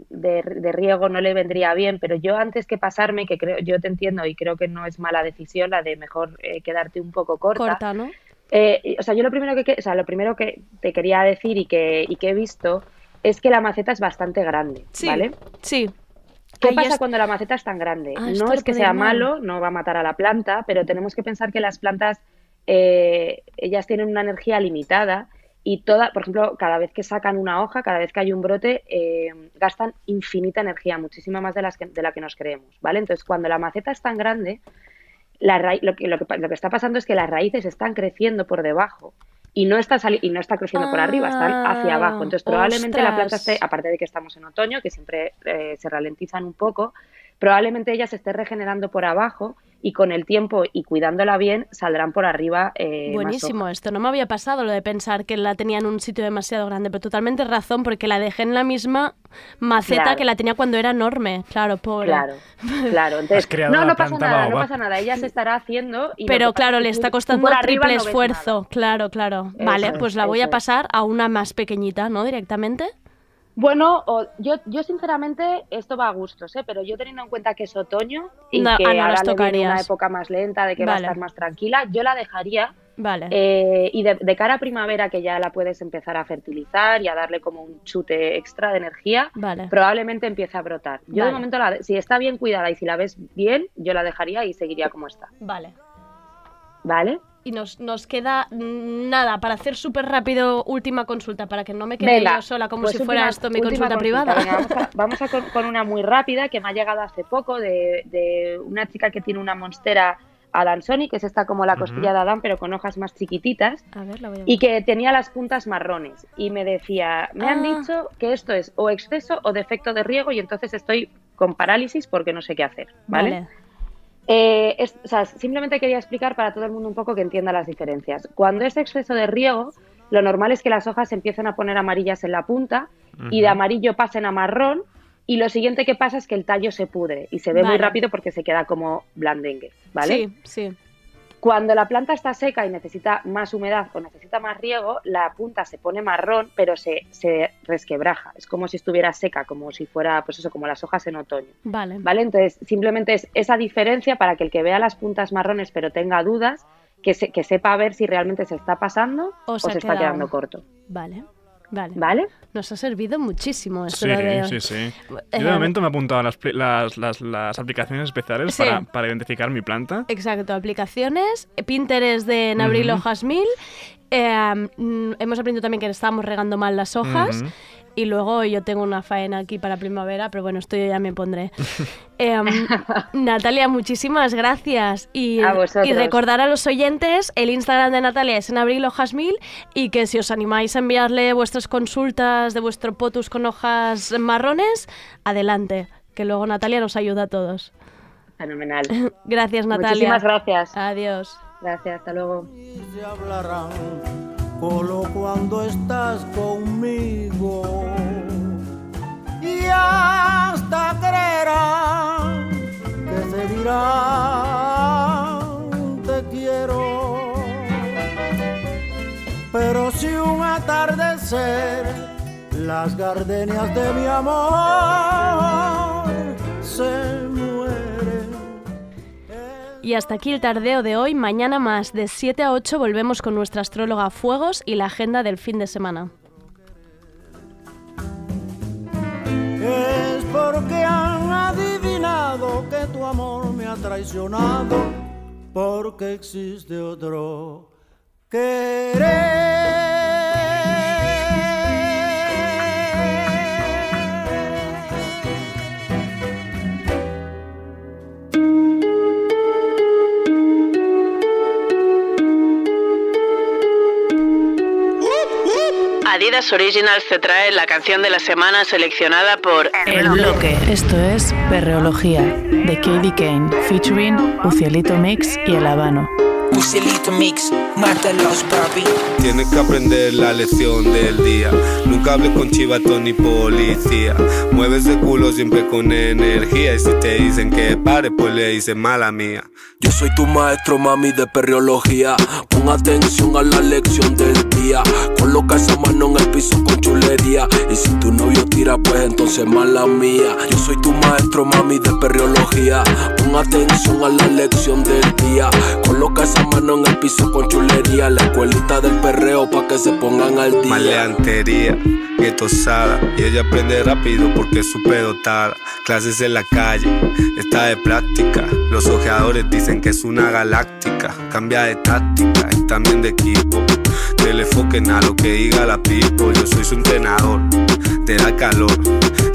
de- de riego no le vendría bien, pero yo antes que pasarme, que creo, yo te entiendo y creo que no es mala decisión la de mejor eh, quedarte un poco corta. Corta, ¿no? Eh, o sea, yo lo primero que, o sea, lo primero que te quería decir y que, y que he visto es que la maceta es bastante grande, Sí, ¿vale? Sí. ¿Qué Ahí pasa es- cuando la maceta es tan grande? Ah, no es que sea mal. malo, no va a matar a la planta, pero tenemos que pensar que las plantas, eh, ellas tienen una energía limitada y toda, por ejemplo, cada vez que sacan una hoja, cada vez que hay un brote, eh, gastan infinita energía, muchísima más de, las que- de la que nos creemos, ¿vale? Entonces, cuando la maceta es tan grande, la lo, que, lo, que, pa- lo que está pasando es que las raíces están creciendo por debajo y no está, y no está creciendo por arriba, están hacia abajo. Entonces, probablemente la planta esté, aparte de que estamos en otoño, que siempre eh, se ralentizan un poco, probablemente ella se esté regenerando por abajo y con el tiempo y cuidándola bien saldrán por arriba. eh, Buenísimo esto, no me había pasado lo de pensar que la tenía en un sitio demasiado grande, pero totalmente razón porque la dejé en la misma maceta Claro. que la tenía cuando era enorme, claro, pobre. Claro, <laughs> claro. Entonces, no, no pasa nada, no pasa nada. Ella se estará haciendo. Y Pero claro, le está costando triple no esfuerzo, claro, claro. Eso vale, es, pues la voy a es. pasar a una más pequeñita, ¿no? Directamente. Bueno, o- yo, yo sinceramente, esto va a gustos, ¿eh? pero yo teniendo en cuenta que es otoño y No, que ah, ahora le una época más lenta, de que va a estar más tranquila, yo la dejaría. Vale. eh, y de, de cara a primavera, que ya la puedes empezar a fertilizar y a darle como un chute extra de energía, Vale. probablemente empiece a brotar. Yo de momento, la, si está bien cuidada y si la ves bien, yo la dejaría y seguiría como está. Vale. ¿Vale? Y nos, nos queda nada para hacer súper rápido última consulta para que no me quede Venga, yo sola como pues si fuera esto mi consulta, consulta. privada. Venga, vamos a, <laughs> vamos a con, con una muy rápida que me ha llegado hace poco de, de una chica que tiene una monstera Adansoni, que es esta como la costilla de Adán, pero con hojas más chiquititas, A ver, la voy a y que tenía las puntas marrones. Y me decía, me han Ah. dicho que esto es o exceso o defecto de riego y entonces estoy con parálisis porque no sé qué hacer, ¿vale? Vale. Eh, es- o sea, simplemente quería explicar para todo el mundo un poco que entienda las diferencias. Cuando es exceso de riego, lo normal es que las hojas se empiecen a poner amarillas en la punta y de amarillo pasen a marrón y lo siguiente que pasa es que el tallo se pudre y se ve muy rápido porque se queda como blandengue, ¿vale? Sí, sí. Cuando la planta está seca y necesita más humedad o necesita más riego, la punta se pone marrón, pero se, se resquebraja. Es como si estuviera seca, como si fuera, pues eso, como las hojas en otoño. Vale. ¿Vale? Entonces, simplemente es esa diferencia para que el que vea las puntas marrones pero tenga dudas, que, se- que sepa ver si realmente se está pasando O o, se está quedado. quedando corto. Vale. Vale. ¿Vale? Nos ha servido muchísimo esto Sí, de... sí, sí. Eh, Yo de momento me he apuntado a las, las, las, las aplicaciones especiales Sí. para, para identificar mi planta. Exacto, aplicaciones, Pinterest de Nabrilo Ujú. Jasmil. eh, mm, hemos aprendido también que estábamos regando mal las hojas. Ujú. Y luego yo tengo una faena aquí para primavera, pero bueno, esto yo ya me pondré. <laughs> Em, Natalia, muchísimas gracias. Y, A vosotros. y recordar a los oyentes, el Instagram de Natalia es en abril hojas mil y que si os animáis a enviarle vuestras consultas de vuestro potus con hojas marrones, adelante, que luego Natalia nos ayuda a todos. Fenomenal. <laughs> Gracias, Natalia. Muchísimas gracias. Adiós. Gracias, hasta luego. Solo cuando estás conmigo. Y hasta creerán que se dirán te quiero pero si un atardecer las gardenias de mi amor se Y hasta aquí el tardeo de hoy. Mañana más, de 7 a 8, volvemos con nuestra astróloga Fuegos y la agenda del fin de semana. es porque han adivinado que tu amor me ha traicionado, porque existe otro Adidas Originals te trae la canción de la semana seleccionada por El bloque. Esto es Perreología, de Katie Kane, featuring Ucielito Mix y El Habano. Ucielito Mix, mátalos, papi. Tienes que aprender la lección del día. Hables con chivato ni policía. Mueves de culo siempre con energía. Y si te dicen que pare, pues le dices mala mía. Yo soy tu maestro, mami, de perreología. Pon atención a la lección del día. Coloca esa mano en el piso con chulería. Y si tu novio tira, pues entonces mala mía. Yo soy tu maestro, mami, de perreología. Pon atención a la lección del día. Coloca esa mano en el piso con chulería. La escuelita del perreo pa' que se pongan al día. Maleantería, tosada Y ella aprende rápido porque es superdotada. Clases en la calle, está de práctica. Los ojeadores dicen que es una galáctica. Cambia de táctica y también de equipo. Telefoquen a lo que diga la pipo. Yo soy su entrenador, te da calor.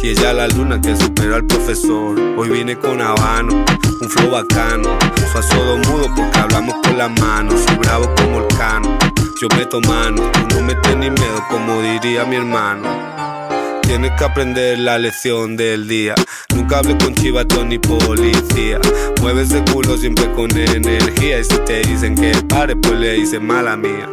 Y ella la luna que superó al profesor. Hoy vine con habano, un flow bacano. Soy todo mudo porque hablamos con las manos. Soy bravo como el cano. Yo meto mano, no metes ni miedo como diría mi hermano. Tienes que aprender la lección del día. Nunca hables con chivato ni policía. Mueves de culo siempre con energía. Y si te dicen que pare, pues le dices mala mía.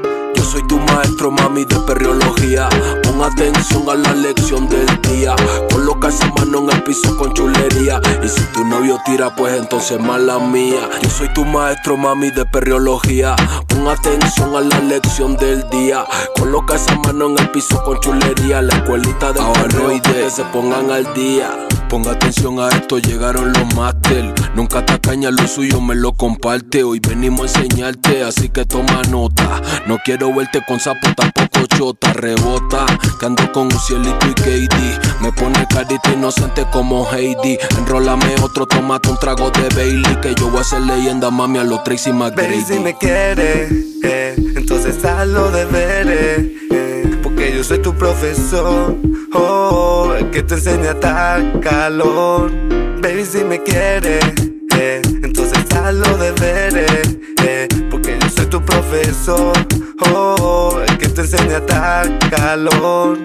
Yo soy tu maestro, mami, de perreología. Pon atención a la lección del día. Coloca esa mano en el piso con chulería. Y si tu novio tira, pues entonces mala mía. Yo soy tu maestro, mami, de perreología. Pon atención a la lección del día. Coloca esa mano en el piso con chulería. La escuelita de perreo pa' que se pongan al día. Ponga atención a esto, llegaron los máster. Nunca te caña lo suyo, me lo comparte. Hoy venimos a enseñarte, así que toma nota. No quiero verte con sapo, tampoco chota. Rebota, que ando con un cielito y Katie. Me pone carita inocente como Heidi. Enrólame otro, tomate un trago de Bailey. Que yo voy a ser leyenda, mami, a los Tracy Baby, McGrady. si me quieres, eh, entonces haz los deberes. eh, porque yo soy tu profesor, oh, el que te enseña a calor. Baby, si me quieres, eh, entonces haz los deberes. eh, porque yo soy tu profesor, oh, el que te enseña a calor.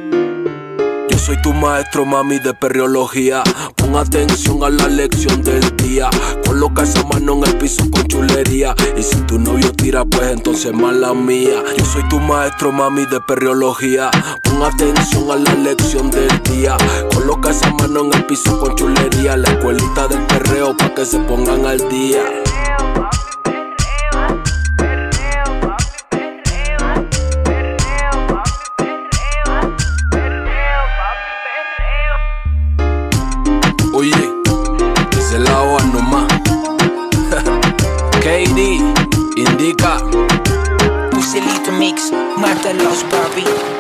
Soy tu maestro, mami, de perreología. Pon atención a la lección del día. Coloca esa mano en el piso con chulería. Y si tu novio tira, pues entonces mala mía. Yo soy tu maestro, mami, de perreología. Pon atención a la lección del día. Coloca esa mano en el piso con chulería. La escuelita del perreo pa' que se pongan al día. música. Fusilito Mix, Marta los Barbie.